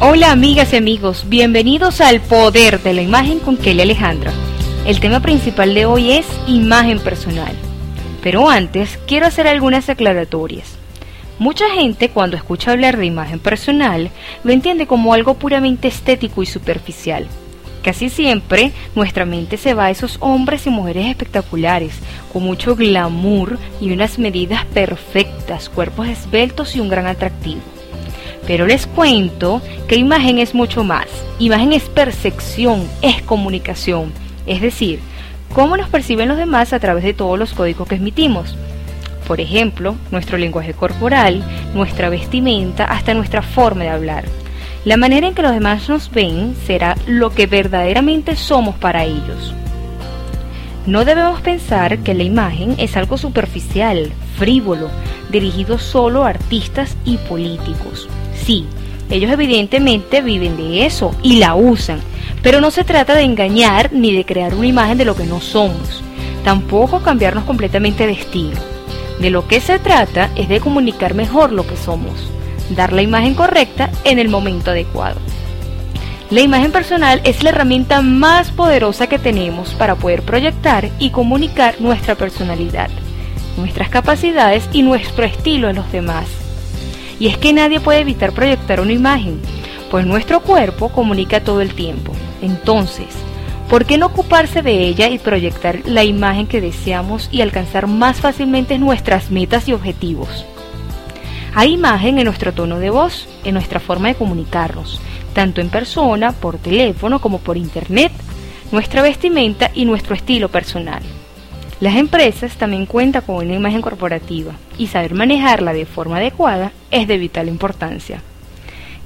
Hola amigas y amigos, bienvenidos al Poder de la Imagen con Kelly Alejandra. El tema principal de hoy es imagen personal. Pero antes quiero hacer algunas aclaratorias. Mucha gente cuando escucha hablar de imagen personal lo entiende como algo puramente estético y superficial. Casi siempre nuestra mente se va a esos hombres y mujeres espectaculares, con mucho glamour y unas medidas perfectas, cuerpos esbeltos y un gran atractivo. Pero les cuento que imagen es mucho más. Imagen es percepción, es comunicación. Es decir, cómo nos perciben los demás a través de todos los códigos que emitimos. Por ejemplo, nuestro lenguaje corporal, nuestra vestimenta, hasta nuestra forma de hablar. La manera en que los demás nos ven será lo que verdaderamente somos para ellos. No debemos pensar que la imagen es algo superficial, frívolo, dirigido solo a artistas y políticos. Sí, ellos evidentemente viven de eso y la usan, pero no se trata de engañar ni de crear una imagen de lo que no somos, tampoco cambiarnos completamente de estilo. De lo que se trata es de comunicar mejor lo que somos, dar la imagen correcta en el momento adecuado. La imagen personal es la herramienta más poderosa que tenemos para poder proyectar y comunicar nuestra personalidad, nuestras capacidades y nuestro estilo a los demás. Y es que nadie puede evitar proyectar una imagen, pues nuestro cuerpo comunica todo el tiempo. Entonces, ¿por qué no ocuparse de ella y proyectar la imagen que deseamos y alcanzar más fácilmente nuestras metas y objetivos? Hay imagen en nuestro tono de voz, en nuestra forma de comunicarnos, tanto en persona, por teléfono como por internet, nuestra vestimenta y nuestro estilo personal. Las empresas también cuentan con una imagen corporativa y saber manejarla de forma adecuada es de vital importancia.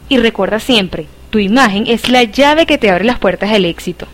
Y recuerda siempre, tu imagen es la llave que te abre las puertas del éxito.